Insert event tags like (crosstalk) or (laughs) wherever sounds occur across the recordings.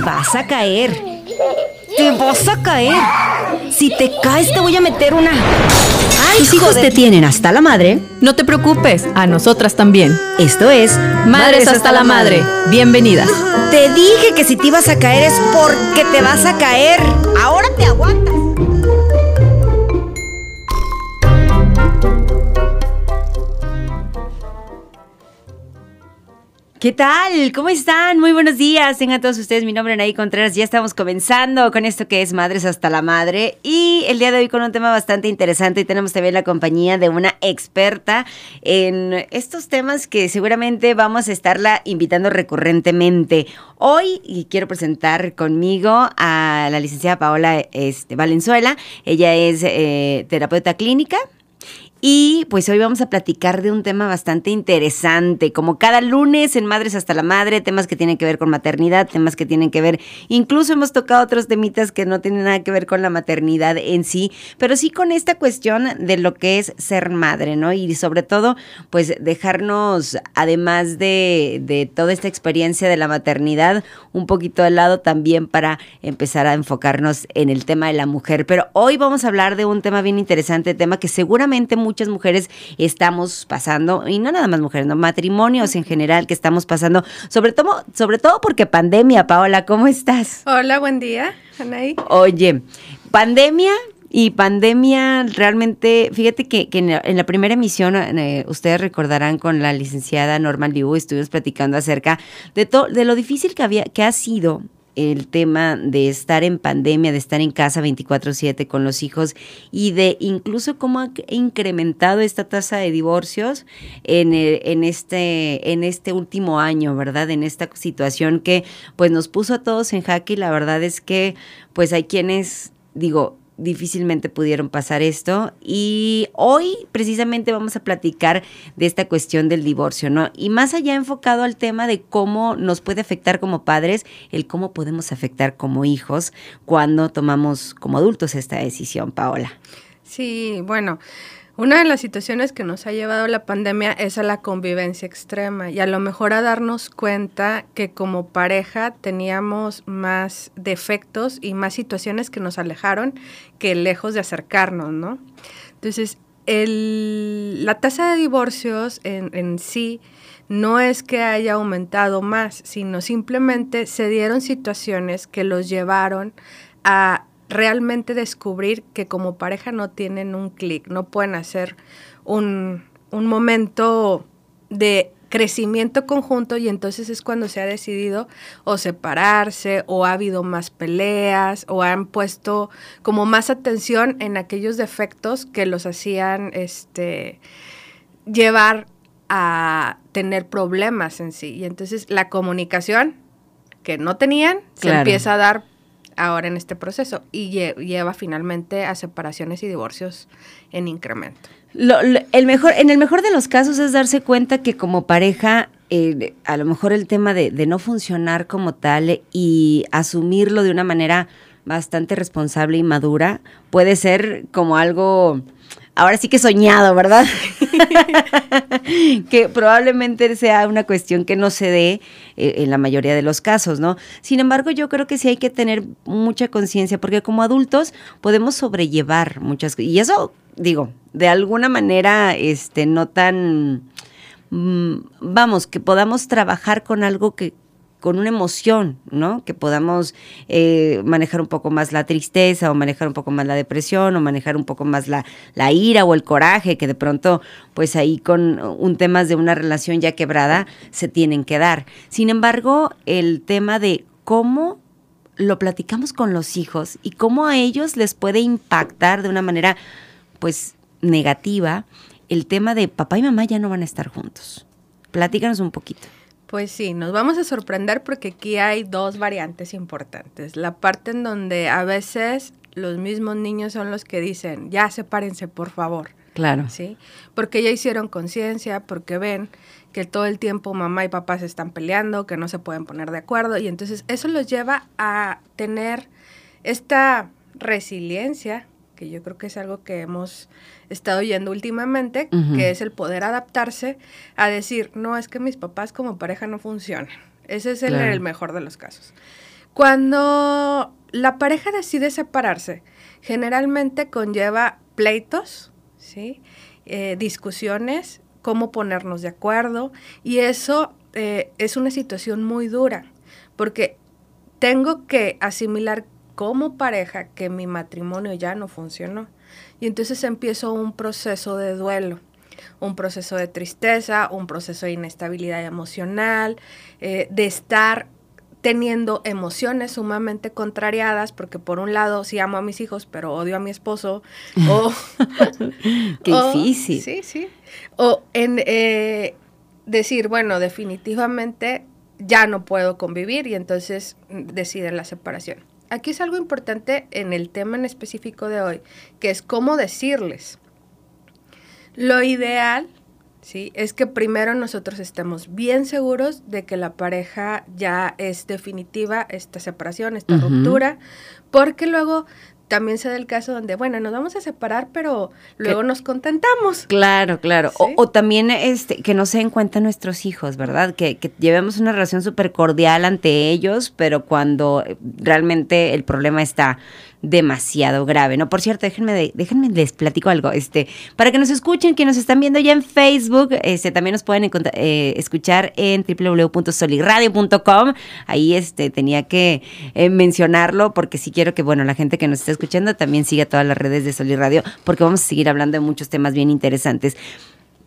Te vas a caer. Te vas a caer. Si te caes, te voy a meter una. ¡Ay, Tus hijos te tienen hasta la madre. No te preocupes, a nosotras también. Esto es Madres hasta la madre. Bienvenidas. Te dije que si te ibas a caer es porque te vas a caer. Ahora te aguantas. ¿Qué tal? ¿Cómo están? Muy buenos días. Tengan todos ustedes mi nombre, Anaí Contreras. Ya estamos comenzando con esto que es Madres hasta la Madre. Y el día de hoy con un tema bastante interesante. Y tenemos también la compañía de una experta en estos temas que seguramente vamos a estarla invitando recurrentemente. Hoy quiero presentar conmigo a la licenciada Paola este, Valenzuela. Ella es eh, terapeuta clínica. Y pues hoy vamos a platicar de un tema bastante interesante, como cada lunes en Madres hasta la Madre, temas que tienen que ver con maternidad, temas que tienen que ver, incluso hemos tocado otros temitas que no tienen nada que ver con la maternidad en sí, pero sí con esta cuestión de lo que es ser madre, ¿no? Y sobre todo, pues dejarnos, además de, de toda esta experiencia de la maternidad, un poquito de lado también para empezar a enfocarnos en el tema de la mujer. Pero hoy vamos a hablar de un tema bien interesante, tema que seguramente muchas mujeres estamos pasando, y no nada más mujeres, no matrimonios en general que estamos pasando, sobre todo, sobre todo porque pandemia, Paola, ¿cómo estás? Hola, buen día, Anaí. Oye, pandemia y pandemia realmente, fíjate que, que en, la, en, la, primera emisión, eh, ustedes recordarán con la licenciada Norma Liu, estuvimos platicando acerca de, to, de lo difícil que, había, que ha sido el tema de estar en pandemia, de estar en casa 24/7 con los hijos y de incluso cómo ha incrementado esta tasa de divorcios en, en, este, en este último año, ¿verdad? En esta situación que pues nos puso a todos en jaque y la verdad es que pues hay quienes, digo, difícilmente pudieron pasar esto. Y hoy precisamente vamos a platicar de esta cuestión del divorcio, ¿no? Y más allá enfocado al tema de cómo nos puede afectar como padres, el cómo podemos afectar como hijos cuando tomamos como adultos esta decisión, Paola. Sí, bueno. Una de las situaciones que nos ha llevado la pandemia es a la convivencia extrema y a lo mejor a darnos cuenta que como pareja teníamos más defectos y más situaciones que nos alejaron que lejos de acercarnos, ¿no? Entonces, la tasa de divorcios en, en sí no es que haya aumentado más, sino simplemente se dieron situaciones que los llevaron a realmente descubrir que como pareja no tienen un clic, no pueden hacer un, un, momento de crecimiento conjunto y entonces es cuando se ha decidido o separarse o ha habido más peleas o han puesto como más atención en aquellos defectos que los hacían este llevar a tener problemas en sí. Y entonces la comunicación que no tenían se empieza a dar ahora en este proceso y lleva finalmente a separaciones y divorcios en incremento. Lo, el mejor, en el mejor de los casos es darse cuenta que como pareja, eh, a lo mejor el tema de, no funcionar como tal y asumirlo de una manera bastante responsable y madura puede ser como algo ahora sí que soñado, ¿verdad? (laughs) que probablemente sea una cuestión que no se dé eh, en la mayoría de los casos, ¿no? Sin embargo, yo creo que sí hay que tener mucha conciencia, porque como adultos podemos sobrellevar muchas cosas. Y eso, digo, de alguna manera, este, no tan, mmm, vamos, que podamos trabajar con algo que, con una emoción, ¿no? Que podamos eh, manejar un poco más la tristeza o manejar un poco más la depresión o manejar un poco más la, la, ira o el coraje que de pronto, pues ahí con un tema de una relación ya quebrada se tienen que dar. Sin embargo, el tema de cómo lo platicamos con los hijos y cómo a ellos les puede impactar de una manera, pues, negativa el tema de papá y mamá ya no van a estar juntos. Platícanos un poquito. Pues sí, nos vamos a sorprender porque aquí hay dos variantes importantes. La parte en donde a veces los mismos niños son los que dicen, ya sepárense, por favor. Claro. Sí, porque ya hicieron conciencia, porque ven que todo el tiempo mamá y papá se están peleando, que no se pueden poner de acuerdo, y entonces eso los lleva a tener esta resiliencia, que yo creo que es algo que hemos estado oyendo últimamente, uh -huh. que es el poder adaptarse a decir, no, es que mis papás como pareja no funcionan. Ese es el, claro. el mejor de los casos. Cuando la pareja decide separarse, generalmente conlleva pleitos, ¿sí? Eh, discusiones, cómo ponernos de acuerdo, y eso eh, es una situación muy dura, porque tengo que asimilar como pareja que mi matrimonio ya no funcionó. Y entonces empiezo un proceso de duelo, un proceso de tristeza, un proceso de inestabilidad emocional, eh, de estar teniendo emociones sumamente contrariadas, porque por un lado sí amo a mis hijos, pero odio a mi esposo. o, (laughs) Qué difícil. Sí, sí. O en eh, decir, bueno, definitivamente ya no puedo convivir y entonces deciden la separación. Aquí es algo importante en el tema en específico de hoy, que es cómo decirles. Lo ideal ¿sí? Es que primero nosotros estemos bien seguros de que la pareja ya es definitiva, esta separación, esta ruptura, porque luego también se da el caso donde, bueno, nos vamos a separar, pero luego nos contentamos. Claro, claro. O, también este, que no se den cuenta nuestros hijos, ¿verdad? Que, que llevemos una relación súper cordial ante ellos, pero cuando realmente el problema está demasiado grave, ¿no? Por cierto, déjenme, déjenme les platico algo, este, para que nos escuchen, que nos están viendo ya en Facebook, este, también nos pueden eh, escuchar en www.soliradio.com, ahí este, tenía que eh, mencionarlo porque sí quiero que, bueno, la gente que nos está escuchando también siga todas las redes de Soliradio, porque vamos a seguir hablando de muchos temas bien interesantes.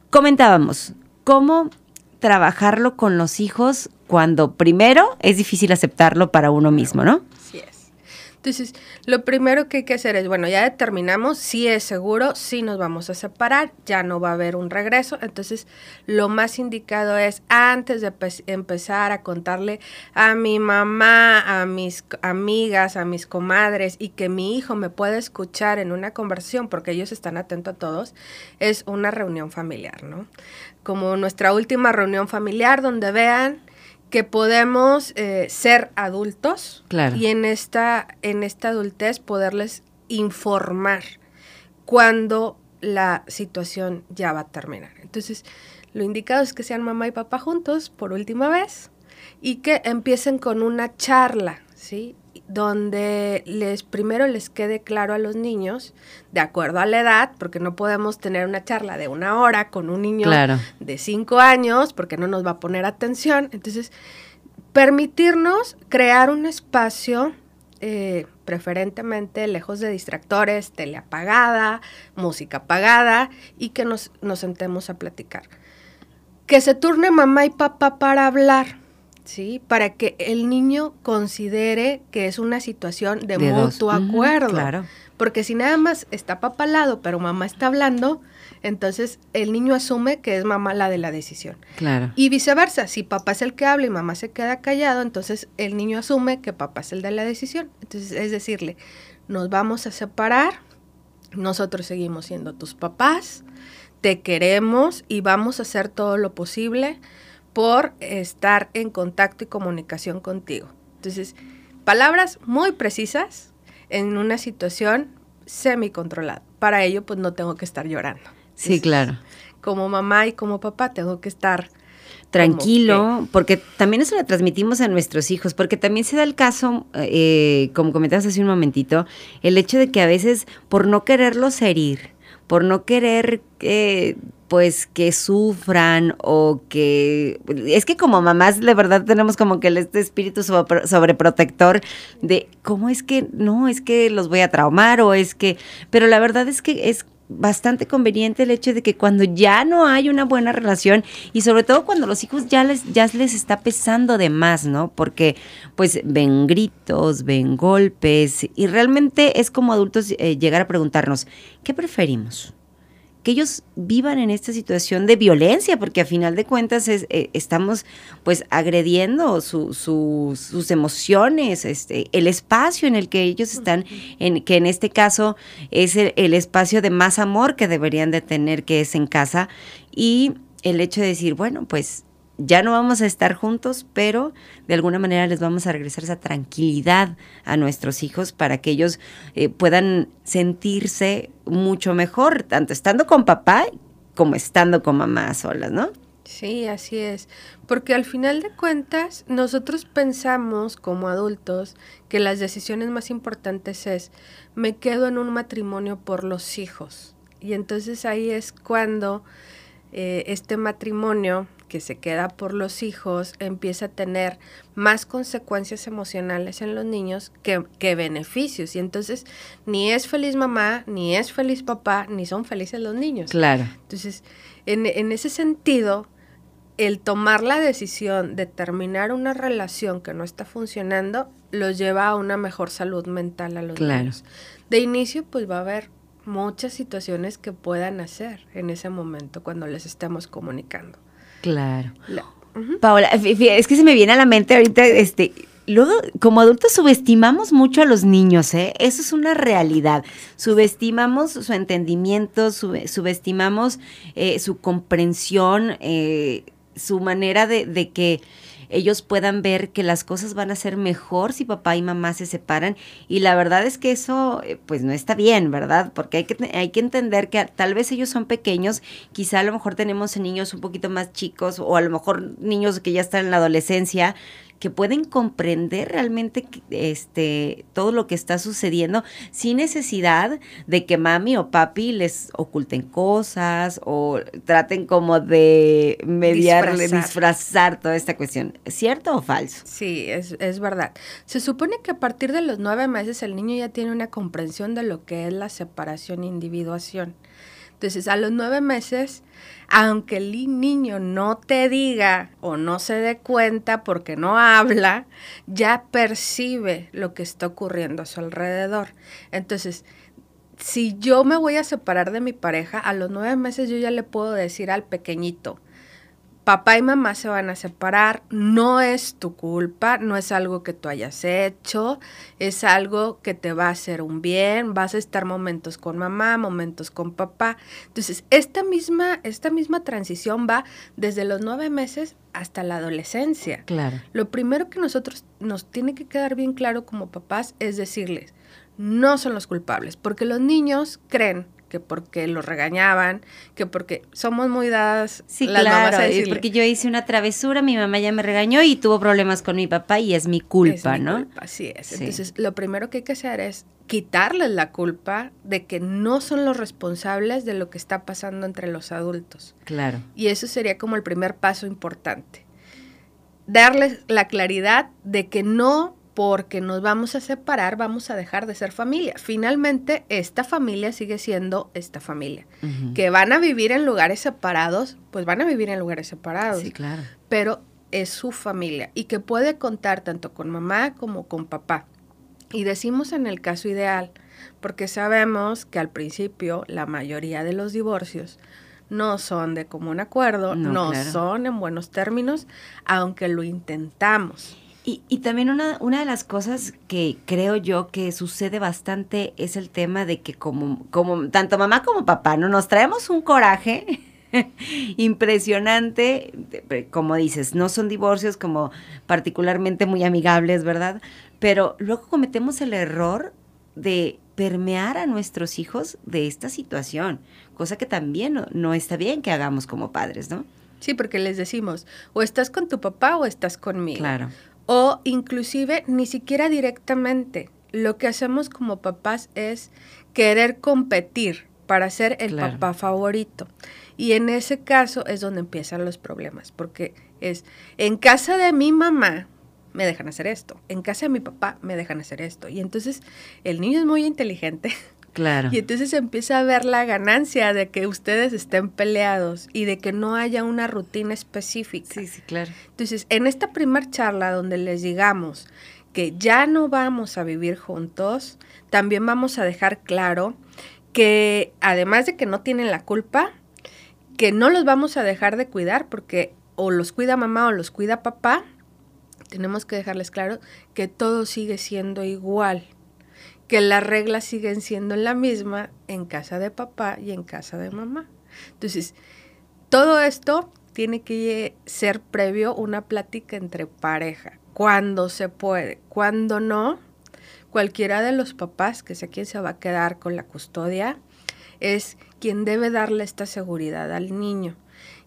Comentábamos, ¿cómo trabajarlo con los hijos cuando primero es difícil aceptarlo para uno mismo, ¿no? Entonces, lo primero que hay que hacer es, bueno, ya determinamos si es seguro, si nos vamos a separar, ya no va a haber un regreso. Entonces, lo más indicado es, antes de empezar a contarle a mi mamá, a mis amigas, a mis comadres y que mi hijo me pueda escuchar en una conversación, porque ellos están atentos a todos, es una reunión familiar, ¿no? Como nuestra última reunión familiar donde vean que podemos eh, ser adultos y en esta, en esta adultez poderles informar cuando la situación ya va a terminar. Entonces, lo indicado es que sean mamá y papá juntos por última vez y que empiecen con una charla, ¿sí? Donde les primero les quede claro a los niños, de acuerdo a la edad, porque no podemos tener una charla de una hora con un niño de cinco años, porque no nos va a poner atención. Entonces, permitirnos crear un espacio, eh, preferentemente lejos de distractores, tele apagada, música apagada, y que nos, nos sentemos a platicar. Que se turne mamá y papá para hablar ¿sí? Para que el niño considere que es una situación de, mutuo acuerdo. claro. Porque si nada más está papá al lado, pero mamá está hablando, entonces el niño asume que es mamá la de la decisión. Claro. Y viceversa, si papá es el que habla y mamá se queda callado, entonces el niño asume que papá es el de la decisión. Entonces es decirle, nos vamos a separar, nosotros seguimos siendo tus papás, te queremos y vamos a hacer todo lo posible por estar en contacto y comunicación contigo. Entonces, palabras muy precisas en una situación semi-controlada. Para ello, pues no tengo que estar llorando. Sí, claro. Como mamá y como papá tengo que estar tranquilo, porque también eso lo transmitimos a nuestros hijos, porque también se da el caso, eh, como comentabas hace un momentito, el hecho de que a veces por no quererlos herir, por no querer eh, pues que sufran o que es que como mamás de verdad tenemos como que este espíritu sobreprotector de cómo es que no es que los voy a traumar o es que pero la verdad es que es bastante conveniente el hecho de que cuando ya no hay una buena relación y sobre todo cuando los hijos ya les ya les está pesando de más, ¿no? Porque pues ven gritos, ven golpes y realmente es como adultos eh, llegar a preguntarnos, ¿qué preferimos? Que ellos vivan en esta situación de violencia, porque a final de cuentas eh, estamos pues agrediendo sus emociones, este, el espacio en el que ellos están, en, que en este caso es el, el espacio de más amor que deberían de tener, que es en casa, y el hecho de decir, bueno, pues ya no vamos a estar juntos, pero de alguna manera les vamos a regresar esa tranquilidad a nuestros hijos para que ellos eh, puedan sentirse mucho mejor, tanto estando con papá como estando con mamá solas, ¿no? Sí, así es. Porque al final de cuentas, nosotros pensamos como adultos que las decisiones más importantes es, me quedo en un matrimonio por los hijos. Y entonces ahí es cuando eh, este matrimonio que se queda por los hijos empieza a tener más consecuencias emocionales en los niños que, que, beneficios. Y entonces ni es feliz mamá, ni es feliz papá, ni son felices los niños. Claro. Entonces, en, en ese sentido, el tomar la decisión de terminar una relación que no está funcionando los lleva a una mejor salud mental a los Claro. niños. De inicio, pues va a haber muchas situaciones que puedan hacer en ese momento cuando les estemos comunicando. Claro. La-. Paola, es que se me viene a la mente ahorita, este, luego como adultos subestimamos mucho a los niños, ¿eh? Eso es una realidad. Subestimamos su entendimiento, sube- subestimamos eh, su comprensión, eh, su manera de, de que ellos puedan ver que las cosas van a ser mejor si papá y mamá se separan. Y la verdad es que eso, eh, pues no está bien, ¿verdad? Porque hay que, hay que entender que tal vez ellos son pequeños, quizá a lo mejor tenemos niños un poquito más chicos o a lo mejor niños que ya están en la adolescencia que pueden comprender realmente este todo lo que está sucediendo sin necesidad de que mami o papi les oculten cosas o traten como de mediarle, Disfrazar. disfrazar toda esta cuestión. ¿Cierto o falso? Sí, es, es verdad. Se supone que a partir de los nueve meses el niño ya tiene una comprensión de lo que es la separación e individuación. Entonces, a los nueve meses, aunque el niño no te diga o no se dé cuenta porque no habla, ya percibe lo que está ocurriendo a su alrededor. Entonces, si yo me voy a separar de mi pareja, a los nueve meses yo ya le puedo decir al pequeñito, papá y mamá se van a separar, no es tu culpa, no es algo que tú hayas hecho, es algo que te va a hacer un bien, vas a estar momentos con mamá, momentos con papá. Entonces, esta misma, esta misma transición va desde los nueve meses hasta la adolescencia. Claro. Lo primero que nosotros nos tiene que quedar bien claro como papás es decirles, no son los culpables, porque los niños creen que porque los regañaban, que porque somos muy dadas Sí, las mamás a claro, decirle, porque yo hice una travesura, mi mamá ya me regañó y tuvo problemas con mi papá y es mi culpa, Es mi ¿no? culpa, así es. Sí. Entonces, lo primero que hay que hacer es quitarles la culpa de que no son los responsables de lo que está pasando entre los adultos. Claro. Y eso sería como el primer paso importante. Darles la claridad de que no porque nos vamos a separar vamos a dejar de ser familia. Finalmente, esta familia sigue siendo esta familia. Que van a vivir en lugares separados, pues van a vivir en lugares separados Sí, claro. pero es su familia y que puede contar tanto con mamá como con papá. Y decimos en el caso ideal, porque sabemos que al principio la mayoría de los divorcios no son de común acuerdo, No, no, claro. son en buenos términos, aunque lo intentamos. Y, y también una, una de las cosas que creo yo que sucede bastante es el tema de que como, como tanto mamá como papá, ¿no? Nos traemos un coraje (laughs) impresionante, como dices, no son divorcios como particularmente muy amigables, ¿verdad? Pero luego cometemos el error de permear a nuestros hijos de esta situación, cosa que también no, no está bien que hagamos como padres, ¿no? Sí, porque les decimos, o estás con tu papá o estás conmigo. Claro. O inclusive ni siquiera directamente. Lo que hacemos como papás es querer competir para ser el Claro. papá favorito. Y en ese caso es donde empiezan los problemas, porque es, en casa de mi mamá me dejan hacer esto, en casa de mi papá me dejan hacer esto. Y entonces el niño es muy inteligente (laughs) Claro. y entonces empieza a ver la ganancia de que ustedes estén peleados y de que no haya una rutina específica. Sí, sí, claro. Entonces, en esta primer charla donde les digamos que ya no vamos a vivir juntos, también vamos a dejar claro que además de que no tienen la culpa, que no los vamos a dejar de cuidar porque o los cuida mamá o los cuida papá, tenemos que dejarles claro que todo sigue siendo igual, que las reglas siguen siendo la misma en casa de papá y en casa de mamá. Entonces, todo esto tiene que ser previo una plática entre pareja, cuando se puede, cuando no, cualquiera de los papás, que sé quién se va a quedar con la custodia, es quien debe darle esta seguridad al niño,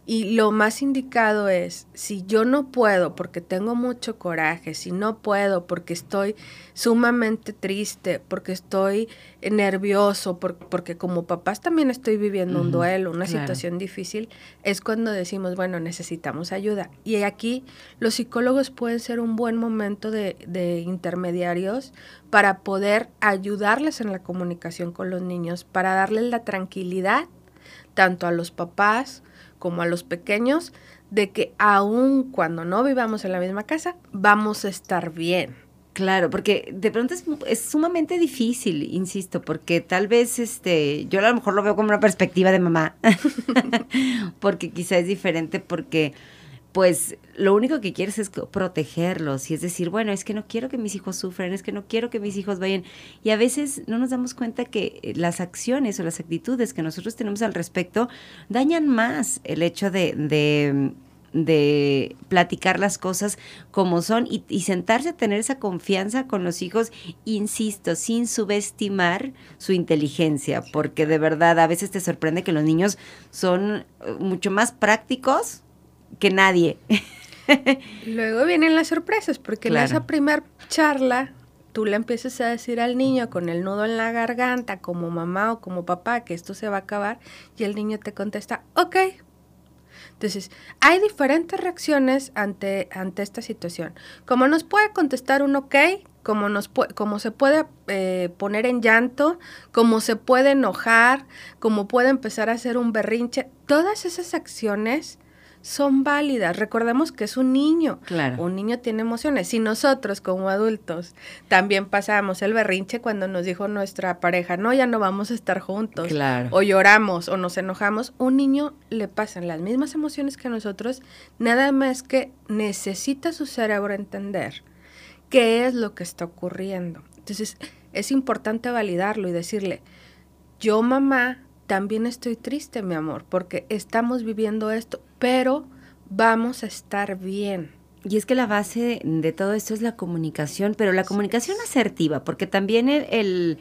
Y lo más indicado es, si yo no puedo porque tengo mucho coraje, si no puedo porque estoy sumamente triste, porque estoy nervioso, porque como papás también estoy viviendo un duelo, una situación difícil, es cuando decimos, bueno, necesitamos ayuda. Y aquí los psicólogos pueden ser un buen momento de, de intermediarios para poder ayudarles en la comunicación con los niños, para darles la tranquilidad tanto a los papás, como a los pequeños, de que aun cuando no vivamos en la misma casa, vamos a estar bien. Claro, porque de pronto es, sumamente difícil, insisto, porque tal vez este, yo a lo mejor lo veo como una perspectiva de mamá, (laughs) porque quizá es diferente porque pues lo único que quieres es protegerlos y es decir, bueno, es que no quiero que mis hijos sufran, es que no quiero que mis hijos vayan. Y a veces no nos damos cuenta que eh, las acciones o las actitudes que nosotros tenemos al respecto dañan más el hecho de, de, platicar las cosas como son y, y, sentarse a tener esa confianza con los hijos, insisto, sin subestimar su inteligencia, porque de verdad a veces te sorprende que los niños son eh, mucho más prácticos que nadie. Luego vienen las sorpresas, porque en esa primera charla tú le empiezas a decir al niño con el nudo en la garganta, como mamá o como papá, que esto se va a acabar, y el niño te contesta, ok. Entonces, hay diferentes reacciones ante, ante esta situación. Como nos puede contestar un ok, como, nos como se puede eh, poner en llanto, como se puede enojar, como puede empezar a hacer un berrinche, todas esas acciones son válidas. Recordemos que es un niño. Claro. Un niño tiene emociones. Si nosotros como adultos también pasamos el berrinche cuando nos dijo nuestra pareja, no, ya no vamos a estar juntos. Claro. O lloramos o nos enojamos, un niño le pasan las mismas emociones que nosotros, nada más que necesita su cerebro entender qué es lo que está ocurriendo. Entonces, es importante validarlo y decirle, yo mamá también estoy triste, mi amor, porque estamos viviendo esto, pero vamos a estar bien. Y es que la base de todo esto es la comunicación, pero la comunicación asertiva, porque también el,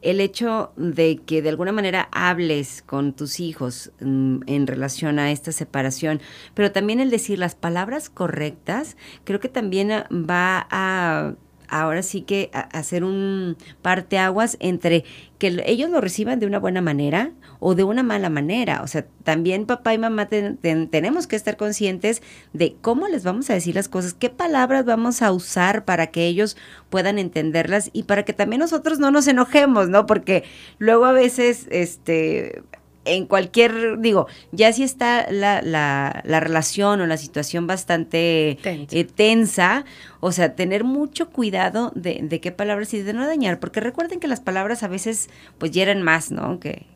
el, hecho de que de alguna manera hables con tus hijos mm, en relación a esta separación, pero también el decir las palabras correctas, creo que también va a ahora sí que hacer un parteaguas entre que ellos lo reciban de una buena manera o de una mala manera. O sea, también papá y mamá tenemos que estar conscientes de cómo les vamos a decir las cosas, qué palabras vamos a usar para que ellos puedan entenderlas y para que también nosotros no nos enojemos, ¿no? Porque luego a veces, este, en cualquier, digo, ya si está la, la, la relación o la situación bastante eh, tensa, o sea, tener mucho cuidado de, de, qué palabras y de no dañar, porque recuerden que las palabras a veces pues hieren más, ¿no? Que,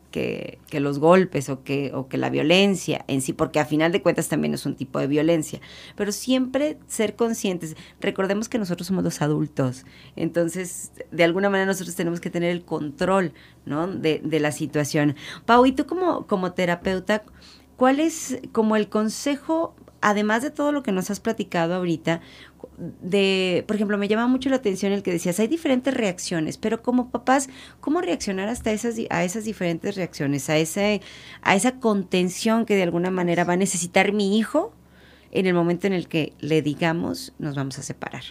que, los golpes o que, o que la violencia en sí, porque a final de cuentas también es un tipo de violencia, pero siempre ser conscientes, recordemos que nosotros somos los adultos, entonces de alguna manera nosotros tenemos que tener el control, ¿no? De, de la situación. Pau, y tú como, como terapeuta, ¿cuál es como el consejo además de todo lo que nos has platicado ahorita, de, por ejemplo, me llama mucho la atención el que decías, hay diferentes reacciones, pero como papás, ¿cómo reaccionar hasta esas, a esas diferentes reacciones, a, ese, a esa contención que de alguna manera va a necesitar mi hijo en el momento en el que le digamos nos vamos a separar?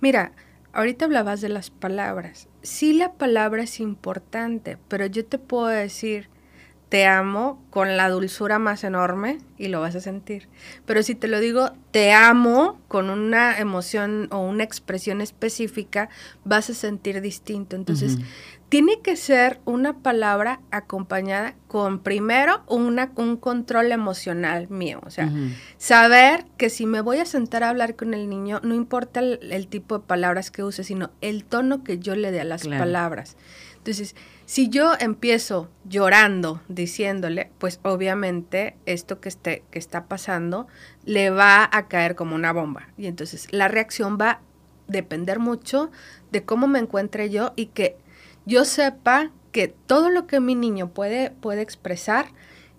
Mira, ahorita hablabas de las palabras. Sí, la palabra es importante, pero yo te puedo decir te amo con la dulzura más enorme y lo vas a sentir. Pero si te lo digo, te amo con una emoción o una expresión específica, vas a sentir distinto. Entonces, tiene que ser una palabra acompañada con primero una, un control emocional mío. O sea, saber que si me voy a sentar a hablar con el niño, no importa el, tipo de palabras que use, sino el tono que yo le dé a las palabras. Entonces, si yo empiezo llorando, diciéndole, pues obviamente esto que, esté, que está pasando le va a caer como una bomba. Y entonces la reacción va a depender mucho de cómo me encuentre yo y que yo sepa que todo lo que mi niño puede, puede expresar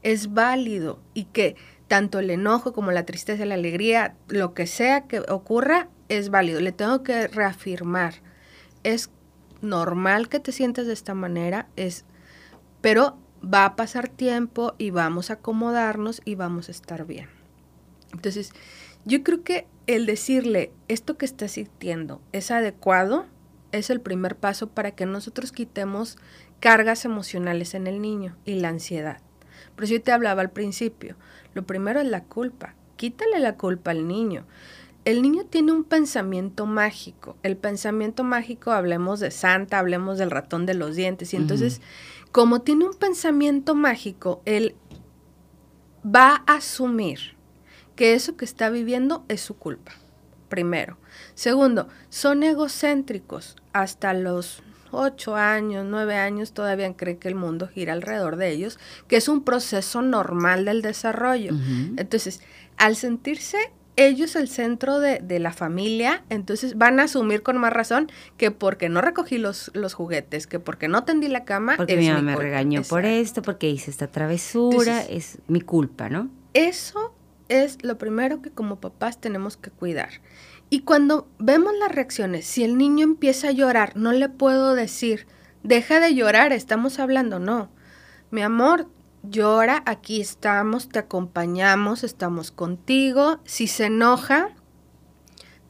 es válido y que tanto el enojo como la tristeza, la alegría, lo que sea que ocurra, es válido. Le tengo que reafirmar. Es normal que te sientas de esta manera, es, pero va a pasar tiempo y vamos a acomodarnos y vamos a estar bien. Entonces, yo creo que el decirle esto que estás sintiendo es adecuado es el primer paso para que nosotros quitemos cargas emocionales en el niño y la ansiedad. Por eso yo te hablaba al principio. Lo primero es la culpa. Quítale la culpa al niño. El niño tiene un pensamiento mágico. El pensamiento mágico, hablemos de Santa, hablemos del ratón de los dientes. Y entonces, como tiene un pensamiento mágico, él va a asumir que eso que está viviendo es su culpa. Primero. Segundo, son egocéntricos. Hasta los ocho años, nueve años, todavía creen que el mundo gira alrededor de ellos, que es un proceso normal del desarrollo. Entonces, al sentirse ellos el centro de, la familia, entonces van a asumir con más razón que porque no recogí los, los juguetes, que porque no tendí la cama. Porque mi mamá me regañó por esto, porque hice esta travesura, es mi culpa, ¿no? Eso es lo primero que como papás tenemos que cuidar. Y cuando vemos las reacciones, si el niño empieza a llorar, no le puedo decir, deja de llorar, estamos hablando, no. Mi amor, llora, aquí estamos, te acompañamos, estamos contigo. Si se enoja,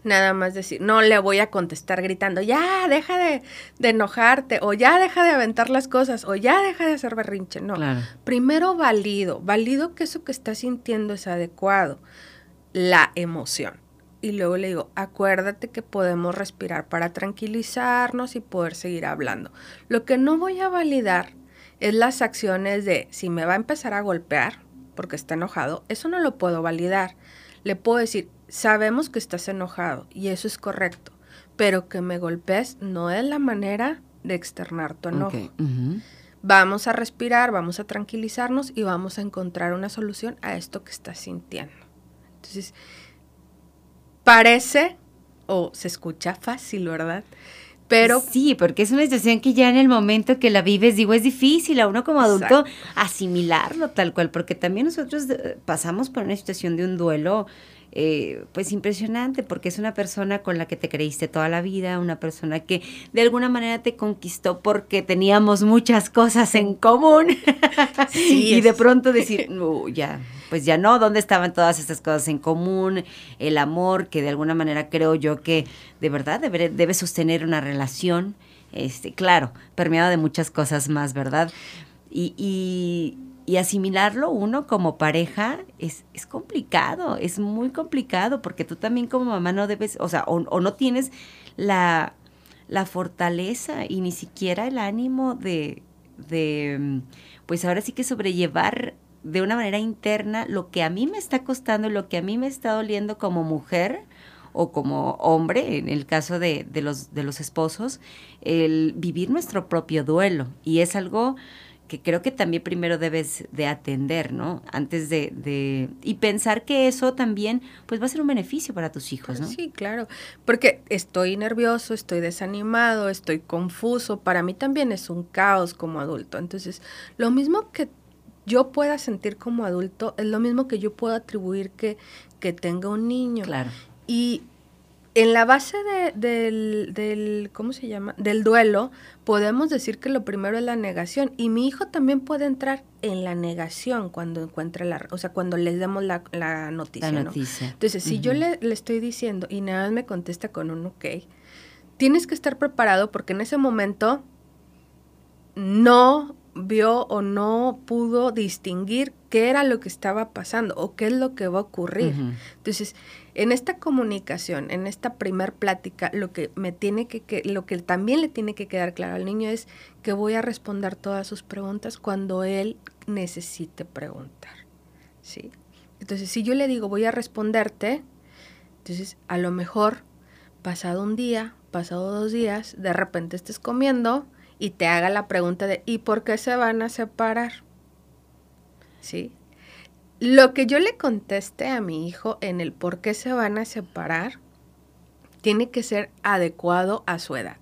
nada más decir, no le voy a contestar gritando, ya, deja de, enojarte, o ya deja de aventar las cosas, o ya deja de hacer berrinche. No, primero valido, valido que eso que está sintiendo es adecuado, la emoción. Y luego le digo, acuérdate que podemos respirar para tranquilizarnos y poder seguir hablando. Lo que no voy a validar es las acciones de si me va a empezar a golpear porque está enojado, eso no lo puedo validar. Le puedo decir, sabemos que estás enojado y eso es correcto, pero que me golpees no es la manera de externar tu enojo. Vamos a respirar, vamos a tranquilizarnos y vamos a encontrar una solución a esto que estás sintiendo. Entonces, parece o se escucha fácil, ¿verdad? Pero sí, porque es una situación que ya en el momento que la vives, digo, es difícil a uno como adulto asimilarlo tal cual, porque también nosotros eh, pasamos por una situación de un duelo eh, pues impresionante, porque es una persona con la que te creíste toda la vida, una persona que de alguna manera te conquistó porque teníamos muchas cosas en común. (laughs) y de pronto decir, ya, pues ya no, ¿dónde estaban todas estas cosas en común? El amor, que de alguna manera creo yo que de verdad debe, debe sostener una relación, este, claro, permeada de muchas cosas más, ¿verdad? y y asimilarlo uno como pareja es, es, complicado, es muy complicado, porque tú también como mamá no debes, o sea, o, no tienes la, la, fortaleza y ni siquiera el ánimo de, de, pues ahora sí que sobrellevar de una manera interna lo que a mí me está costando, lo que a mí me está doliendo como mujer o como hombre, en el caso de, de los, de los esposos, el vivir nuestro propio duelo. Y es algo que creo que también primero debes de atender, ¿no? Antes de, y pensar que eso también pues va a ser un beneficio para tus hijos, ¿no? Sí, claro, porque estoy nervioso, estoy desanimado, estoy confuso, para mí también es un caos como adulto. Entonces, lo mismo que yo pueda sentir como adulto es lo mismo que yo puedo atribuir que, que tenga un niño. Claro. Y en la base del, del, ¿cómo se llama? Del duelo, podemos decir que lo primero es la negación. Y mi hijo también puede entrar en la negación cuando encuentre la, o sea, cuando les demos la, la noticia. La noticia. Entonces, si yo le, le, estoy diciendo y nada más me contesta con un ok, tienes que estar preparado porque en ese momento no vio o no pudo distinguir qué era lo que estaba pasando o qué es lo que va a ocurrir. Entonces, en esta comunicación, en esta primer plática, lo que me tiene que, que, lo que también le tiene que quedar claro al niño es que voy a responder todas sus preguntas cuando él necesite preguntar. ¿Sí? Entonces, si yo le digo, voy a responderte, entonces a lo mejor pasado un día, pasado dos días, de repente estés comiendo y te haga la pregunta de ¿y por qué se van a separar? ¿Sí? Lo que yo le conteste a mi hijo en el por qué se van a separar tiene que ser adecuado a su edad.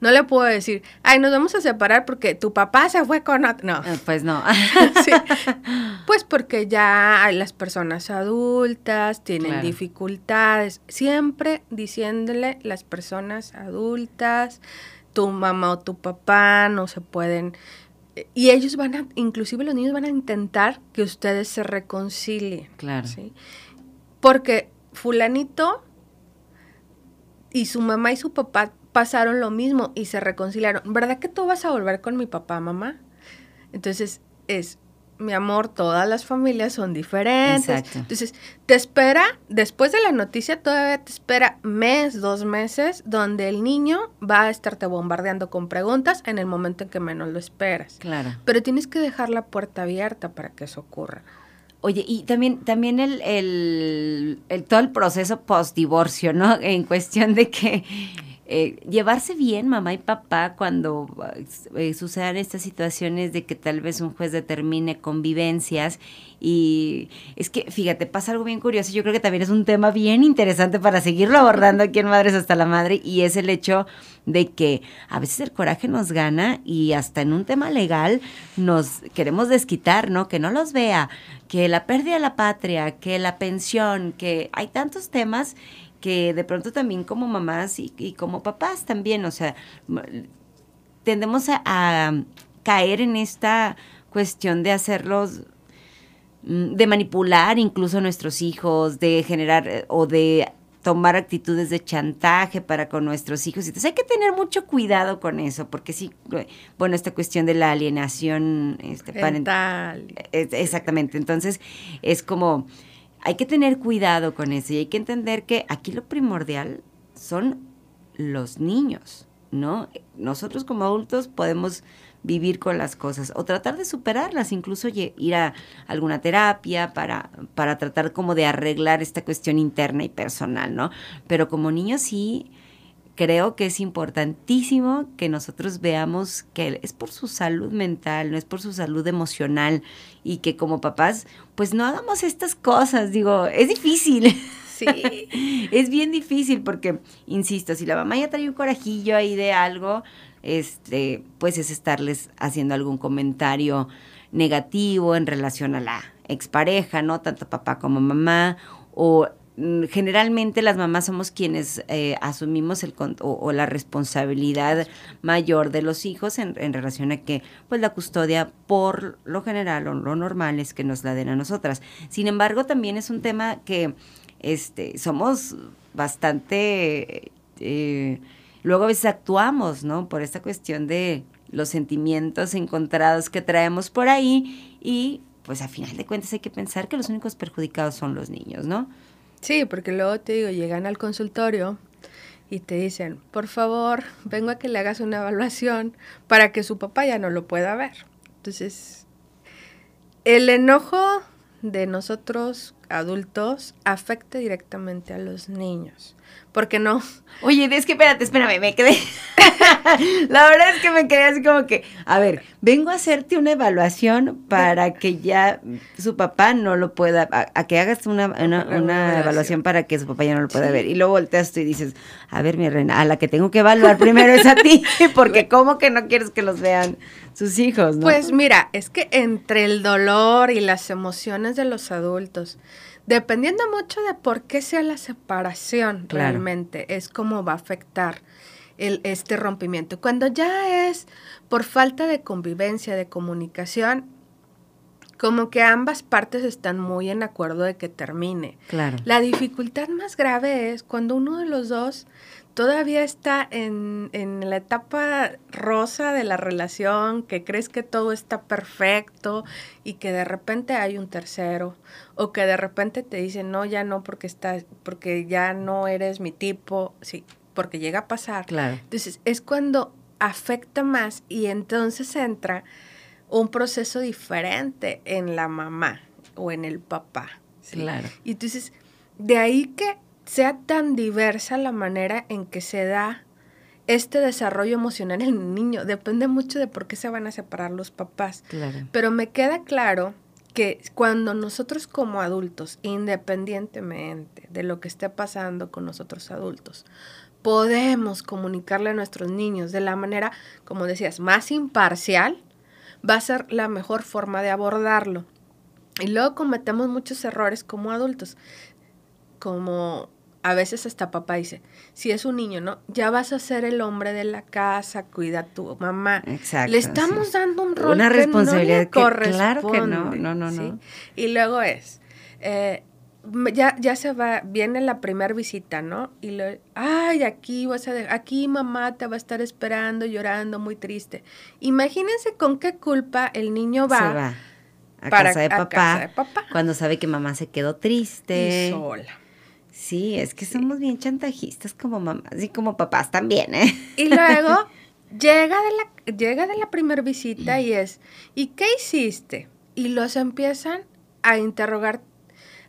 No le puedo decir, ay, nos vamos a separar porque tu papá se fue con otro. No. Eh, pues no. (laughs) (laughs) Pues porque ya las personas adultas tienen dificultades. Siempre diciéndole las personas adultas, tu mamá o tu papá no se pueden y ellos van a, inclusive los niños van a intentar que ustedes se reconcilien. Claro. ¿sí? Porque fulanito y su mamá y su papá pasaron lo mismo y se reconciliaron. ¿Verdad que tú vas a volver con mi papá, mamá? Entonces es, mi amor, todas las familias son diferentes. Exacto. Entonces, te espera, después de la noticia, todavía te espera mes, dos meses, donde el niño va a estarte bombardeando con preguntas en el momento en que menos lo esperas. Claro. Pero tienes que dejar la puerta abierta para que eso ocurra. Oye, y también, también el, el, el- todo el proceso post-divorcio, ¿no? En cuestión de que eh, llevarse bien mamá y papá cuando eh, sucedan estas situaciones de que tal vez un juez determine convivencias y es que, fíjate, pasa algo bien curioso, yo creo que también es un tema bien interesante para seguirlo abordando aquí en Madres hasta la Madre y es el hecho de que a veces el coraje nos gana y hasta en un tema legal nos queremos desquitar, ¿no? Que no los vea, que la pérdida de la patria, que la pensión, que hay tantos temas que de pronto también como mamás y, y como papás también, o sea, tendemos a, a caer en esta cuestión de hacerlos mm, de manipular incluso a nuestros hijos, de generar eh, o de tomar actitudes de chantaje para con nuestros hijos. Entonces hay que tener mucho cuidado con eso, porque sí, eh, bueno, esta cuestión de la alienación este, parental. Es- Exactamente. Entonces, es como, hay que tener cuidado con eso y hay que entender que aquí lo primordial son los niños, ¿no? Nosotros como adultos podemos vivir con las cosas o tratar de superarlas, incluso ir a alguna terapia para, para tratar como de arreglar esta cuestión interna y personal, ¿no? Pero como niños sí creo que es importantísimo que nosotros veamos que es por su salud mental, no es por su salud emocional y que como papás pues no hagamos estas cosas, digo, es difícil. Sí. (laughs) es bien difícil porque, insisto, si la mamá ya trae un corajillo ahí de algo, este, pues es estarles haciendo algún comentario negativo en relación a la expareja, ¿no? Tanto papá como mamá, o generalmente las mamás somos quienes eh, asumimos el o, o la responsabilidad mayor de los hijos en, en relación a que pues la custodia por lo general o lo normal es que nos la den a nosotras. Sin embargo, también es un tema que este, somos bastante, eh, luego a veces actuamos, ¿no? Por esta cuestión de los sentimientos encontrados que traemos por ahí y pues a final de cuentas hay que pensar que los únicos perjudicados son los niños, ¿no? Sí, porque luego te digo, llegan al consultorio y te dicen, por favor, vengo a que le hagas una evaluación para que su papá ya no lo pueda ver. Entonces, el enojo de nosotros adultos afecta directamente a los niños. Porque no, Oye, es que espérate, espérame, me quedé. (laughs) La verdad es que me quedé así como que, a ver, vengo a hacerte una evaluación para que ya su papá no lo pueda, a, a que hagas una, una, Una una evaluación. evaluación para que su papá ya no lo pueda ver. Y luego volteas tú y dices, a ver, mi reina, a la que tengo que evaluar primero es a ti, (laughs) porque (laughs) ¿cómo que no quieres que los vean sus hijos, no? Pues mira, es que entre el dolor y las emociones de los adultos, dependiendo mucho de por qué sea la separación Claro. realmente, es cómo va a afectar el, este rompimiento. Cuando ya es por falta de convivencia, de comunicación, como que ambas partes están muy en acuerdo de que termine. claro. La dificultad más grave es cuando uno de los dos todavía está en, en la etapa rosa de la relación, que crees que todo está perfecto y que de repente hay un tercero o que de repente te dicen, no, ya no, porque, estás, porque ya no eres mi tipo, sí, porque llega a pasar. Claro. Entonces es cuando afecta más y entonces entra un proceso diferente en la mamá o en el papá. ¿sí? Claro. Y entonces, de ahí que sea tan diversa la manera en que se da este desarrollo emocional en el niño, depende mucho de por qué se van a separar los papás. Claro. Pero me queda claro que cuando nosotros como adultos, independientemente de lo que esté pasando con nosotros adultos, podemos comunicarle a nuestros niños de la manera, como decías, más imparcial, va a ser la mejor forma de abordarlo. Y luego cometemos muchos errores como adultos, como a veces hasta papá dice, si es un niño, ¿no? Ya vas a ser el hombre de la casa, cuida a tu mamá. Exacto, Le estamos sí. dando un rol Una que no le responsabilidad que- claro que no, corresponde, no, no, ¿sí? no. Y luego es, eh, ya, ya se va, viene la primera visita, ¿no? Y le, ay, aquí vas a, aquí mamá te va a estar esperando, llorando, muy triste. Imagínense con qué culpa el niño va, Se va a para- casa de a papá, casa de papá. cuando sabe que mamá se quedó triste. y sola. Sí, es que somos bien chantajistas como mamás y como papás también, ¿eh? Y luego llega de la, llega de la primera visita y es, ¿y qué hiciste? Y los empiezan a interrogar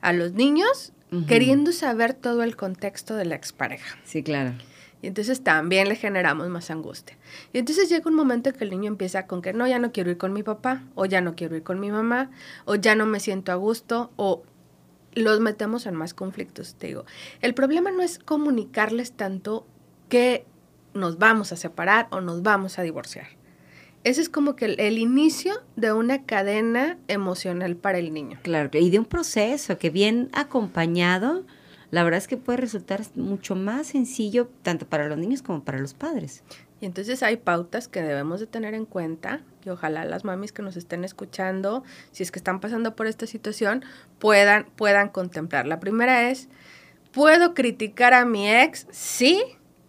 a los niños queriendo saber todo el contexto de la expareja. Sí, claro. Y entonces también le generamos más angustia. Y entonces llega un momento en que el niño empieza con que no, ya no quiero ir con mi papá, o ya no quiero ir con mi mamá, o ya no me siento a gusto, o los metemos en más conflictos. Te digo, el problema no es comunicarles tanto que nos vamos a separar o nos vamos a divorciar. Ese es como que el, el inicio de una cadena emocional para el niño. Claro, y de un proceso que bien acompañado, la verdad es que puede resultar mucho más sencillo tanto para los niños como para los padres. Y entonces hay pautas que debemos de tener en cuenta y ojalá las mamis que nos estén escuchando, si es que están pasando por esta situación, puedan, puedan contemplar. La primera es, ¿puedo criticar a mi ex? Sí,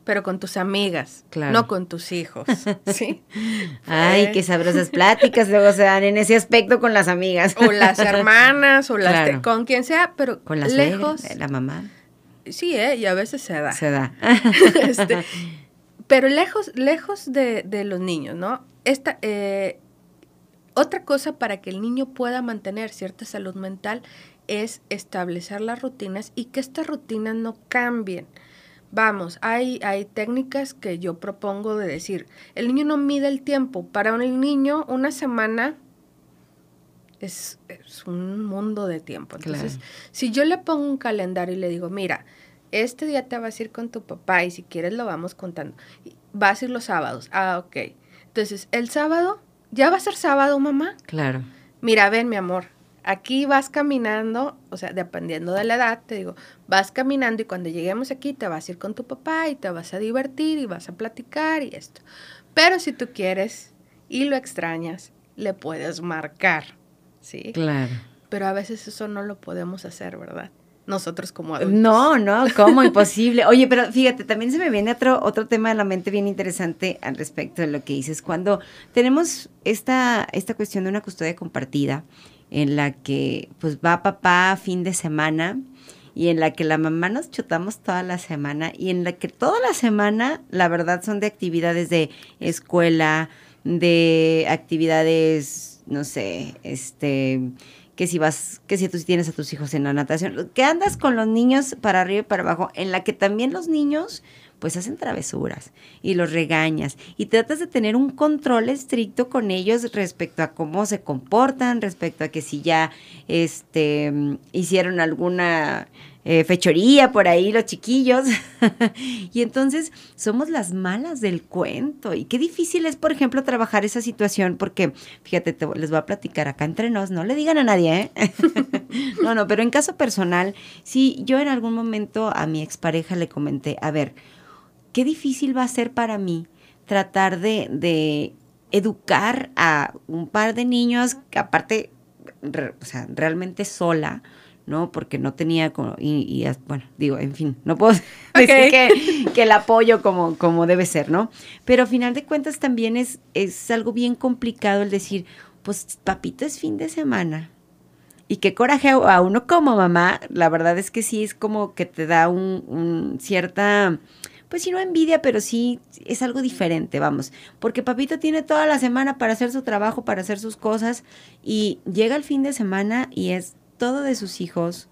pero con tus amigas, Claro. no con tus hijos. (laughs) ¿sí? Ay, Eh, qué sabrosas pláticas luego se dan en ese aspecto con las amigas. O las hermanas, o las Claro. con quien sea, pero Con la lejos. suegra, la mamá. Sí, ¿eh? y a veces se da. Se da. (laughs) Este, (laughs) pero lejos, lejos de, de los niños, ¿no? Esta, eh, otra cosa para que el niño pueda mantener cierta salud mental es establecer las rutinas y que estas rutinas no cambien. Vamos, hay, hay técnicas que yo propongo de decir, el niño no mide el tiempo. Para un niño, una semana es, es un mundo de tiempo. Entonces, Claro. si yo le pongo un calendario y le digo, mira, este día te vas a ir con tu papá y si quieres lo vamos contando. Vas a ir los sábados. Ah, ok. Entonces, el sábado, ¿ya va a ser sábado, mamá? Claro. Mira, ven, mi amor, aquí vas caminando, o sea, dependiendo de la edad, te digo, vas caminando y cuando lleguemos aquí te vas a ir con tu papá y te vas a divertir y vas a platicar y esto. Pero si tú quieres y lo extrañas, le puedes marcar, ¿sí? Claro. Pero a veces eso no lo podemos hacer, ¿verdad? Nosotros como adultos. No, no, ¿cómo? Imposible. Oye, pero fíjate, también se me viene otro, otro tema de la mente bien interesante al respecto de lo que dices. Cuando tenemos esta, esta cuestión de una custodia compartida, en la que pues va papá fin de semana y en la que la mamá nos chutamos toda la semana y en la que toda la semana, la verdad, son de actividades de escuela, de actividades, no sé, este, que si vas, que si tú tienes a tus hijos en la natación, que andas con los niños para arriba y para abajo, en la que también los niños pues hacen travesuras y los regañas y tratas de tener un control estricto con ellos respecto a cómo se comportan, respecto a que si ya este hicieron alguna eh, fechoría por ahí los chiquillos. (laughs) y entonces somos las malas del cuento. Y qué difícil es, por ejemplo, trabajar esa situación porque, fíjate, te- les voy a platicar acá entre nos, no le digan a nadie, ¿eh? (laughs) no, no, pero en caso personal, sí, yo en algún momento a mi expareja le comenté, a ver, qué difícil va a ser para mí tratar de, educar a un par de niños que aparte, o sea, realmente sola, ¿no? Porque no tenía, como- y, y bueno, digo, en fin, no puedo (laughs) decir que, que el apoyo como, como debe ser, ¿no? Pero a final de cuentas también es, es algo bien complicado el decir, pues papito es fin de semana. Y qué coraje a uno como mamá, la verdad es que sí es como que te da un, un cierta, pues si no envidia, pero sí es algo diferente, vamos. Porque papito tiene toda la semana para hacer su trabajo, para hacer sus cosas, y llega el fin de semana y es todo de sus hijos,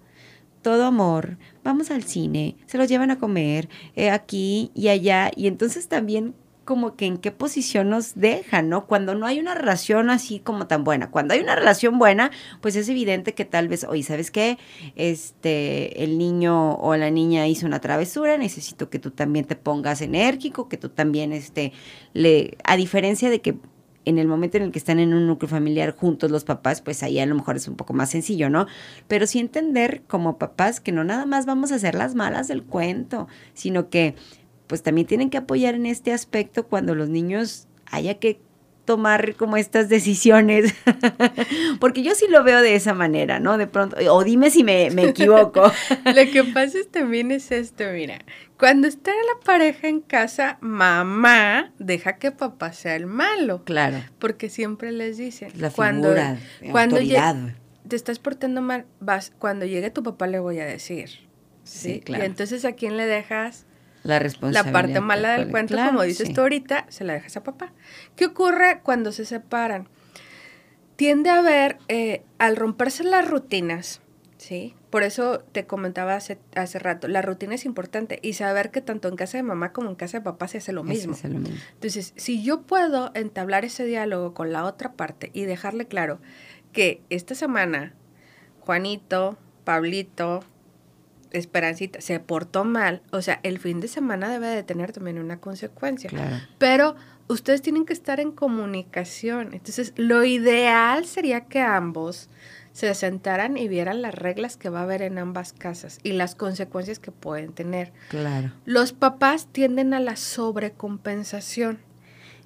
todo amor, vamos al cine, se los llevan a comer eh, aquí y allá, y entonces también como que en qué posición nos dejan, ¿no? Cuando no hay una relación así como tan buena. Cuando hay una relación buena, pues es evidente que tal vez, oye, ¿sabes qué? Este, el niño o la niña hizo una travesura, necesito que tú también te pongas enérgico, que tú también, este, le, a diferencia de que en el momento en el que están en un núcleo familiar juntos los papás, pues ahí a lo mejor es un poco más sencillo, ¿no? Pero sí entender como papás que no nada más vamos a hacer las malas del cuento, sino que pues también tienen que apoyar en este aspecto cuando los niños haya que tomar como estas decisiones, (laughs) porque yo sí lo veo de esa manera, ¿no? De pronto, o dime si me, me equivoco. (laughs) lo que pasa es, también es esto, mira, cuando está la pareja en casa, mamá deja que papá sea el malo. Claro. Porque siempre les dice, La cuando, figura cuando te estás portando mal, vas, cuando llegue tu papá le voy a decir. Sí, ¿sí? claro. Y entonces a quién le dejas La la responsabilidad. parte mala del cuento, Claro, como dices sí. tú ahorita, se la dejas a papá. ¿Qué ocurre cuando se separan? Tiende a haber, eh, al romperse las rutinas, ¿sí? Por eso te comentaba hace, hace rato, la rutina es importante y saber que tanto en casa de mamá como en casa de papá se hace lo mismo. es lo mismo. Entonces, si yo puedo entablar ese diálogo con la otra parte y dejarle claro que esta semana Juanito, Pablito, Esperancita se portó mal, o sea, el fin de semana debe de tener también una consecuencia. Claro. Pero ustedes tienen que estar en comunicación. Entonces, lo ideal sería que ambos se sentaran y vieran las reglas que va a haber en ambas casas y las consecuencias que pueden tener. Claro. Los papás tienden a la sobrecompensación.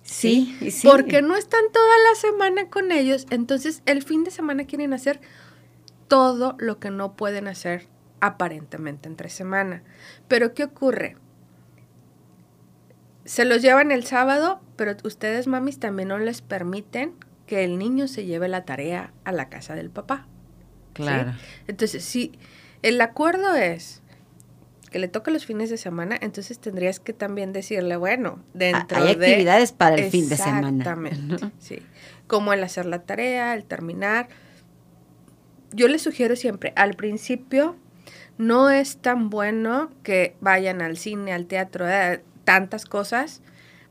Sí, sí. Porque no están toda la semana con ellos, entonces el fin de semana quieren hacer todo lo que no pueden hacer aparentemente entre semana. Pero ¿qué ocurre? Se los llevan el sábado, pero ustedes, mamis, también no les permiten que el niño se lleve la tarea a la casa del papá. ¿sí? Claro. Entonces, si el acuerdo es que le toca los fines de semana, entonces tendrías que también decirle, bueno, dentro Hay de... actividades para el fin de semana. Exactamente, ¿no? sí. Como el hacer la tarea, el terminar. Yo les sugiero siempre, al principio, no es tan bueno que vayan al cine, al teatro, eh, tantas cosas,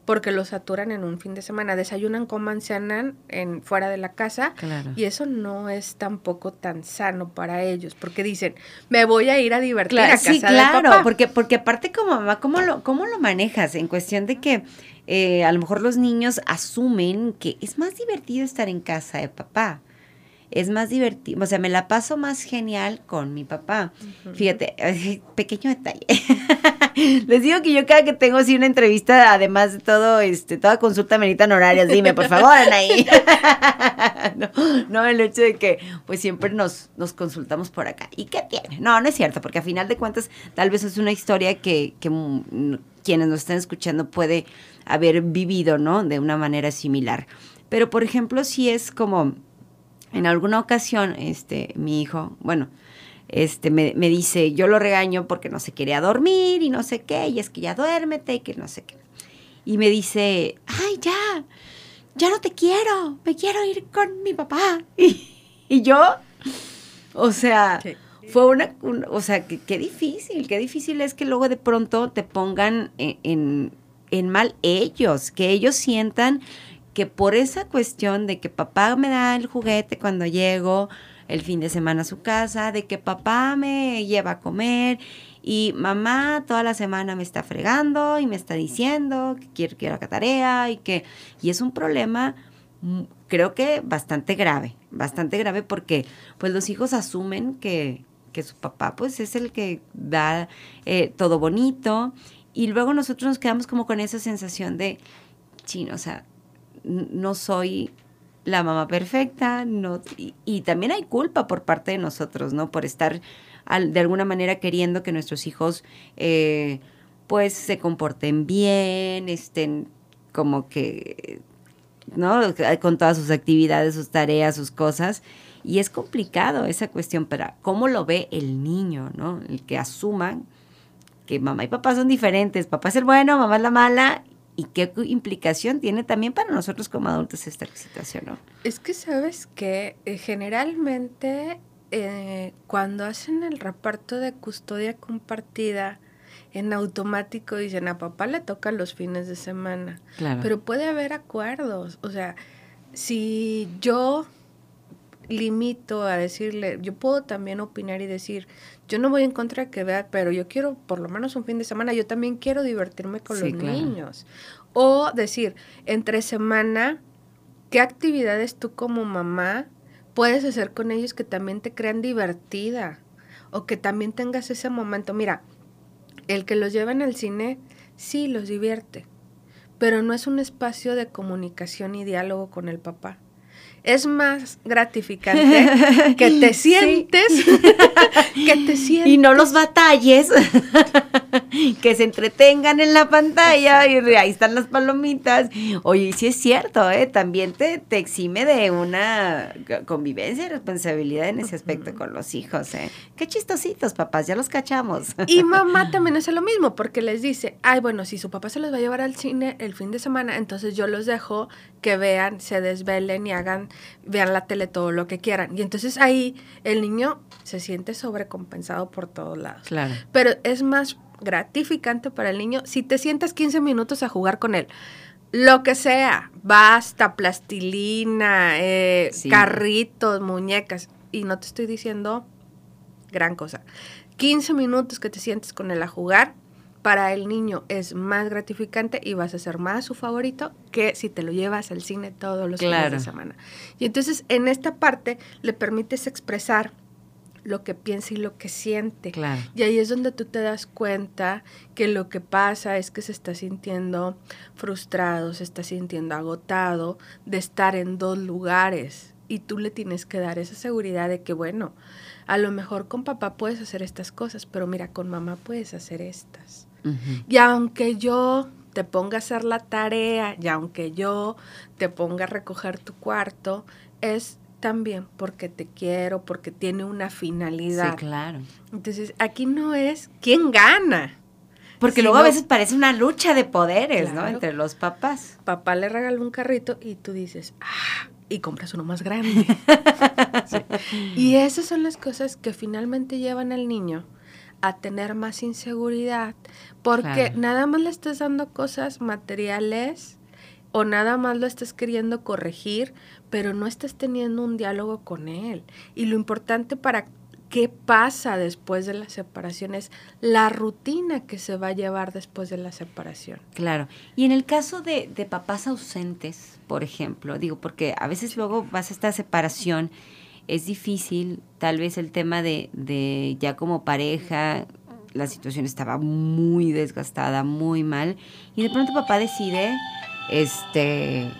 porque los saturan en un fin de semana. Desayunan, coman, cenan en, fuera de la casa. Claro. Y eso no es tampoco tan sano para ellos, porque dicen, me voy a ir a divertir a Claro, casa sí, de claro, papá. porque, porque aparte como mamá, ¿cómo lo, cómo lo manejas? En cuestión de que eh, a lo mejor los niños asumen que es más divertido estar en casa de papá. Es más divertido, o sea, me la paso más genial con mi papá. Fíjate, pequeño detalle. (laughs) Les digo que yo cada que tengo así una entrevista, además de todo, este, toda consulta merita honorarias, dime, por favor, Anaí. (laughs) no, no, el hecho de que pues siempre nos, nos consultamos por acá. ¿Y qué tiene? No, no es cierto, porque a final de cuentas tal vez es una historia que, que quienes nos están escuchando puede haber vivido, ¿no? De una manera similar. Pero, por ejemplo, si es como en alguna ocasión, este, mi hijo, bueno, este, me, me dice, yo lo regaño porque no se quería dormir y no sé qué, y es que ya duérmete y que no sé qué. Y me dice, ay, ya, ya no te quiero, me quiero ir con mi papá. (laughs) Y, y yo, o sea, Sí. fue una, un- o sea, que- qué difícil, qué difícil es que luego de pronto te pongan en, en, en mal ellos, que ellos sientan que por esa cuestión de que papá me da el juguete cuando llego el fin de semana a su casa, de que papá me lleva a comer y mamá toda la semana me está fregando y me está diciendo que quiero que haga tarea y que y es un problema mm, creo que bastante grave, bastante grave porque pues los hijos asumen que, que su papá pues es el que da eh, todo bonito y luego nosotros nos quedamos como con esa sensación de, chino, o sea, no soy la mamá perfecta, no, y, y también hay culpa por parte de nosotros, ¿no? Por estar de alguna manera queriendo que nuestros hijos eh, pues se comporten bien, estén como que, ¿no? Con todas sus actividades, sus tareas, sus cosas. Y es complicado esa cuestión, pero ¿cómo lo ve el niño, ¿no? El que asuma que mamá y papá son diferentes, papá es el bueno, mamá es la mala, y qué implicación tiene también para nosotros como adultos esta situación, ¿no? Es que sabes que eh, generalmente eh, cuando hacen el reparto de custodia compartida, en automático dicen a papá le tocan los fines de semana. Claro. Pero puede haber acuerdos. O sea, si yo limito a decirle, yo puedo también opinar y decir, yo no voy en contra de que vea, pero yo quiero por lo menos un fin de semana, yo también quiero divertirme con Sí, los claro. niños. O decir, entre semana ¿qué actividades tú como mamá puedes hacer con ellos que también te crean divertida? O que también tengas ese momento. Mira, el que los lleven al cine, sí, los divierte, pero no es un espacio de comunicación y diálogo con el papá es más gratificante (laughs) (laughs) que te sientes, que te sientes. Y no los batalles, (laughs) que se entretengan en la pantalla y ahí están las palomitas. Oye, sí es cierto, ¿eh? también te, te exime de una convivencia y responsabilidad en ese aspecto con los hijos. ¿eh? Qué chistositos, papás, ya los cachamos. Y mamá también hace lo mismo, porque les dice, ay, bueno, si su papá se los va a llevar al cine el fin de semana, entonces yo los dejo que vean, se desvelen y hagan vean la tele todo lo que quieran. Y entonces ahí el niño se siente sobrecompensado por todos lados. Claro. Pero es más gratificante para el niño si te sientas 15 minutos a jugar con él. Lo que sea, basta, plastilina, eh, carritos, muñecas. Y no te estoy diciendo gran cosa. 15 minutos que te sientes con él a jugar para el niño es más gratificante y vas a ser más su favorito que si te lo llevas al cine todos los fines de semana. Y entonces en esta parte le permites expresar lo que piensa y lo que siente. Y ahí es donde tú te das cuenta que lo que pasa es que se está sintiendo frustrado, se está sintiendo agotado de estar en dos lugares. Y tú le tienes que dar esa seguridad de que, bueno, a lo mejor con papá puedes hacer estas cosas, pero mira, con mamá puedes hacer estas. Y aunque yo te ponga a hacer la tarea y aunque yo te ponga a recoger tu cuarto, es también porque te quiero, porque tiene una finalidad. Sí, claro. Entonces, aquí no es quién gana. Porque luego a veces parece una lucha de poderes, ¿no? Entre los papás. Papá le regaló un carrito y tú dices, ah, y compras uno más grande. (laughs) Y esas son las cosas que finalmente llevan al niño a tener más inseguridad, porque nada más le estás dando cosas materiales o nada más lo estás queriendo corregir, pero no estás teniendo un diálogo con él. Y lo importante para qué pasa después de la separación es la rutina que se va a llevar después de la separación. Claro. Y en el caso de, de papás ausentes, por ejemplo, digo, porque a veces luego vas a esta separación es difícil, tal vez el tema de, de ya como pareja, la situación estaba muy desgastada, muy mal, y de pronto papá decide, este...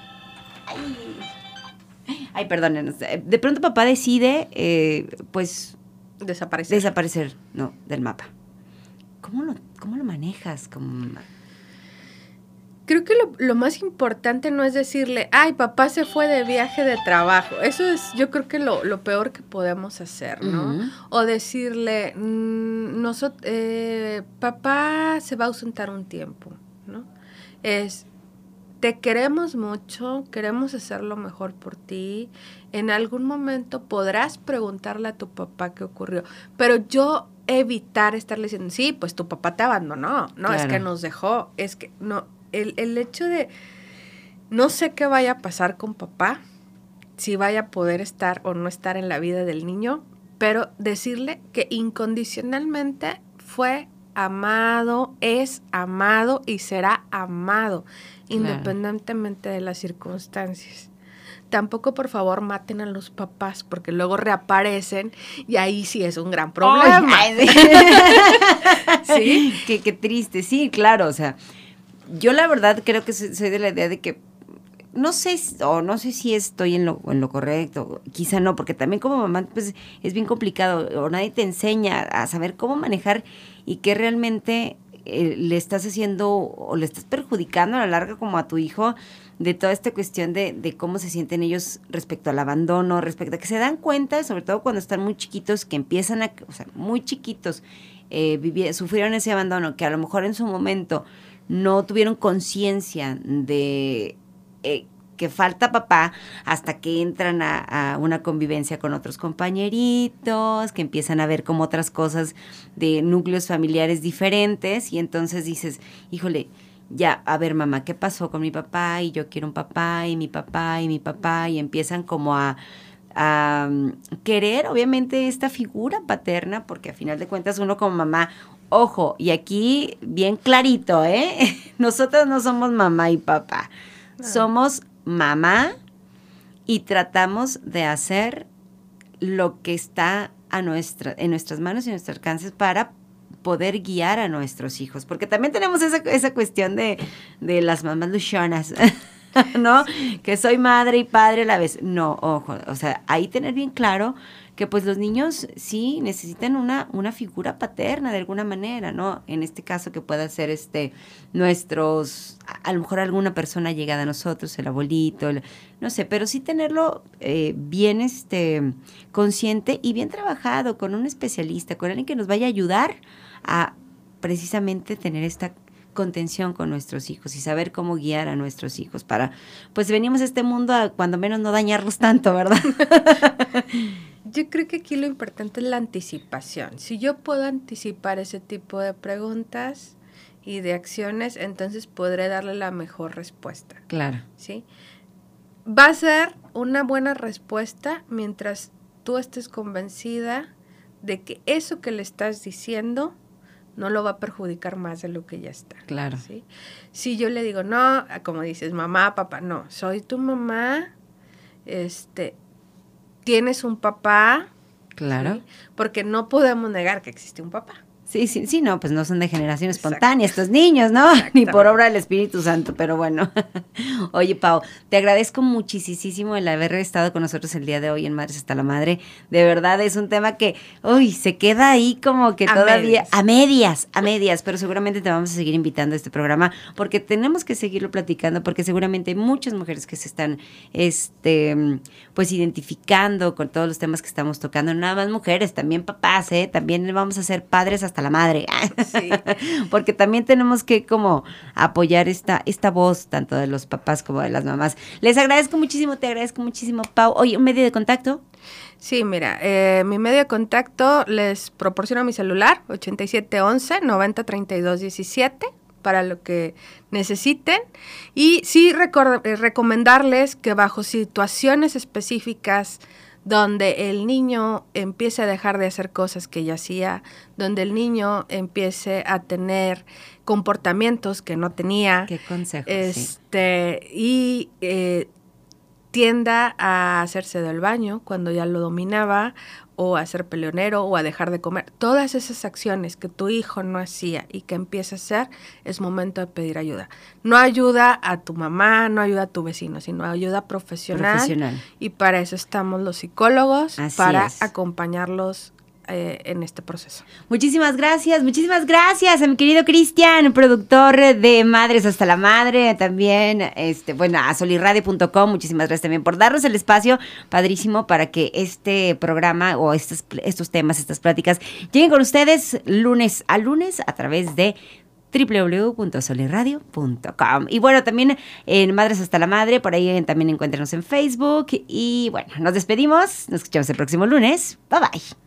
Ay, perdón, de pronto papá decide, eh, pues... Desaparecer. Desaparecer, no, del mapa. ¿Cómo lo, cómo lo manejas como creo que lo, más importante no es decirle, ay, papá se fue de viaje de trabajo. Eso es, yo creo que lo, peor que podemos hacer, ¿no? O decirle, mm, eh, papá se va a ausentar un tiempo, ¿no? Es, te queremos mucho, queremos hacer lo mejor por ti. En algún momento podrás preguntarle a tu papá qué ocurrió, pero yo evitar estarle diciendo, sí, pues tu papá te abandonó, no, es que nos dejó, es que no, el, hecho de no sé qué vaya a pasar con papá, si vaya a poder estar o no estar en la vida del niño, pero decirle que incondicionalmente fue amado, es amado y será amado, independientemente de las circunstancias. Tampoco, por favor, maten a los papás, porque luego reaparecen y ahí sí es un gran problema. (laughs) sí. (laughs) Qué, qué triste, sí, claro, o sea, yo la verdad creo que soy de la idea de que no sé o no sé si estoy en lo, en lo correcto, quizá no, porque también como mamá pues es bien complicado o nadie te enseña a saber cómo manejar y qué realmente eh, le estás haciendo o le estás perjudicando a la larga como a tu hijo de toda esta cuestión de, cómo se sienten ellos respecto al abandono, respecto a que se dan cuenta, sobre todo cuando están muy chiquitos, que empiezan a, o sea, muy chiquitos, eh, sufrieron ese abandono, que a lo mejor en su momento no tuvieron conciencia de eh, que falta papá hasta que entran a, una convivencia con otros compañeritos, que empiezan a ver como otras cosas de núcleos familiares diferentes y entonces dices, híjole, ya, a ver mamá, ¿qué pasó con mi papá? Y yo quiero un papá y mi papá y mi papá y empiezan como a, a mm, querer obviamente esta figura paterna porque a final de cuentas uno como mamá Ojo, y aquí bien clarito, ¿eh? (laughs) Nosotros no somos mamá y papá. Somos mamá y tratamos de hacer lo que está a nuestra, en nuestras manos y en nuestros alcances para poder guiar a nuestros hijos, porque también tenemos esa, esa cuestión de, de las mamás luchonas, (laughs) ¿no? Que soy madre y padre a la vez. No, ojo, o sea, ahí tener bien claro que pues los niños sí necesitan una, una figura paterna de alguna manera, ¿no? En este caso que pueda ser este, nuestros, a, lo mejor alguna persona llegada a nosotros, el abuelito, el- no sé, pero sí tenerlo eh, bien este, consciente y bien trabajado con un especialista, con alguien que nos vaya a ayudar a precisamente tener esta contención con nuestros hijos y saber cómo guiar a nuestros hijos para, pues venimos a este mundo a cuando menos no dañarlos tanto, ¿verdad? (laughs) Yo creo que aquí lo importante es la anticipación. Si yo puedo anticipar ese tipo de preguntas y de acciones, entonces podré darle la mejor respuesta, Claro. ¿sí? Va a ser una buena respuesta mientras tú estés convencida de que eso que le estás diciendo no lo va a perjudicar más de lo que ya está. Claro. ¿sí? Si yo le digo, no, como dices, mamá, papá, no, soy tu mamá, este, tienes un papá, Claro. ¿sí? porque no podemos negar que existe un papá. Sí, sí, sí, no, pues no son de generación Exacto. espontánea estos niños, ¿no? (laughs) Ni por obra del Espíritu Santo, pero bueno. (laughs) Oye, Pau, te agradezco muchísimo el haber estado con nosotros el día de hoy en Madres hasta la Madre. De verdad es un tema que, uy, se queda ahí como que A todavía medias. a medias, a medias, pero seguramente te vamos a seguir invitando a este programa porque tenemos que seguirlo platicando porque seguramente hay muchas mujeres que se están, este, pues identificando con todos los temas que estamos tocando. Nada más mujeres, también papás, ¿eh? También vamos a ser padres hasta la madre. Sí. (laughs) Porque también tenemos que como apoyar esta, esta voz, tanto de los papás como de las mamás. Les agradezco muchísimo, te agradezco muchísimo, Pau. Oye, un medio de contacto. Sí, mira, eh, mi medio de contacto les proporciono mi celular, 8711 903217 para lo que necesiten. Y sí eh, recomendarles que bajo situaciones específicas donde el niño empiece a dejar de hacer cosas que ya hacía, donde el niño empiece a tener comportamientos que no tenía, Qué consejo. sí. este, y eh, tienda a hacerse del baño cuando ya lo dominaba, o a ser peleonero, o a dejar de comer. Todas esas acciones que tu hijo no hacía y que empieza a hacer, es momento de pedir ayuda. No ayuda a tu mamá, no ayuda a tu vecino, sino ayuda profesional. Profesional. Y para eso estamos los psicólogos, Así para es. acompañarlos eh, en este proceso. Muchísimas gracias, muchísimas gracias a mi querido Cristian, productor de Madres hasta la Madre, también, este, bueno, a solirradio.com, muchísimas gracias también por darnos el espacio, padrísimo, para que este programa o estos, estos temas, estas pláticas, lleguen con ustedes lunes a lunes a través de www.solirradio.com y bueno también en Madres hasta la Madre por ahí también encuéntrenos en Facebook y bueno nos despedimos nos escuchamos el próximo lunes. Bye bye